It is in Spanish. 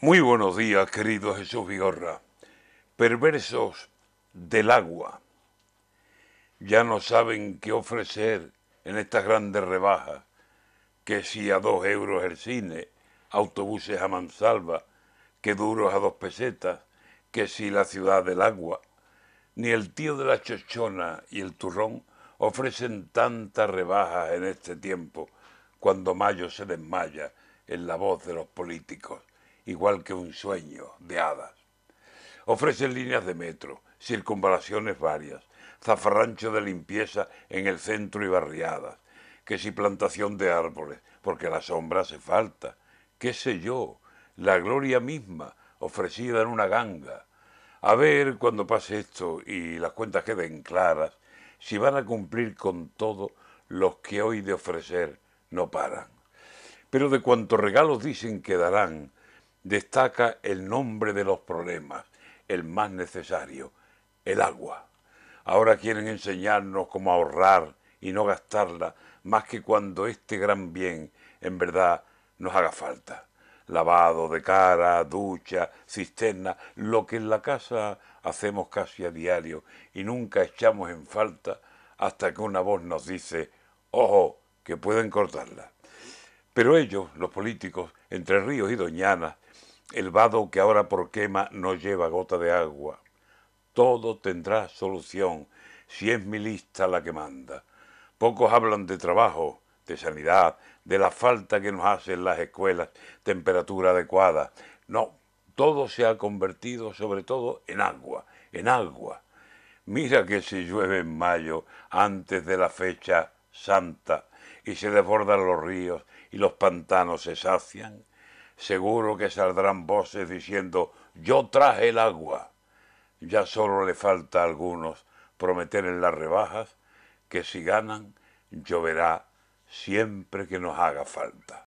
Muy buenos días, querido Jesús Vigorra. Perversos del agua. Ya no saben qué ofrecer en estas grandes rebajas, que si a dos euros el cine, autobuses a mansalva, que duros a dos pesetas, que si la ciudad del agua. Ni el tío de la chochona y el turrón ofrecen tantas rebajas en este tiempo, cuando Mayo se desmaya en la voz de los políticos igual que un sueño de hadas. Ofrecen líneas de metro, circunvalaciones varias, zafarrancho de limpieza en el centro y barriadas, que si plantación de árboles, porque la sombra hace falta, qué sé yo, la gloria misma ofrecida en una ganga. A ver cuando pase esto y las cuentas queden claras, si van a cumplir con todo los que hoy de ofrecer no paran. Pero de cuantos regalos dicen que darán, destaca el nombre de los problemas, el más necesario, el agua. Ahora quieren enseñarnos cómo ahorrar y no gastarla más que cuando este gran bien en verdad nos haga falta. Lavado de cara, ducha, cisterna, lo que en la casa hacemos casi a diario y nunca echamos en falta hasta que una voz nos dice, ojo, que pueden cortarla. Pero ellos, los políticos, entre ríos y doñanas, el vado que ahora por quema no lleva gota de agua. Todo tendrá solución si es mi lista la que manda. Pocos hablan de trabajo, de sanidad, de la falta que nos hacen las escuelas, temperatura adecuada. No, todo se ha convertido sobre todo en agua, en agua. Mira que si llueve en mayo, antes de la fecha santa, y se desbordan los ríos y los pantanos se sacian, seguro que saldrán voces diciendo yo traje el agua. Ya solo le falta a algunos prometer en las rebajas que si ganan lloverá siempre que nos haga falta.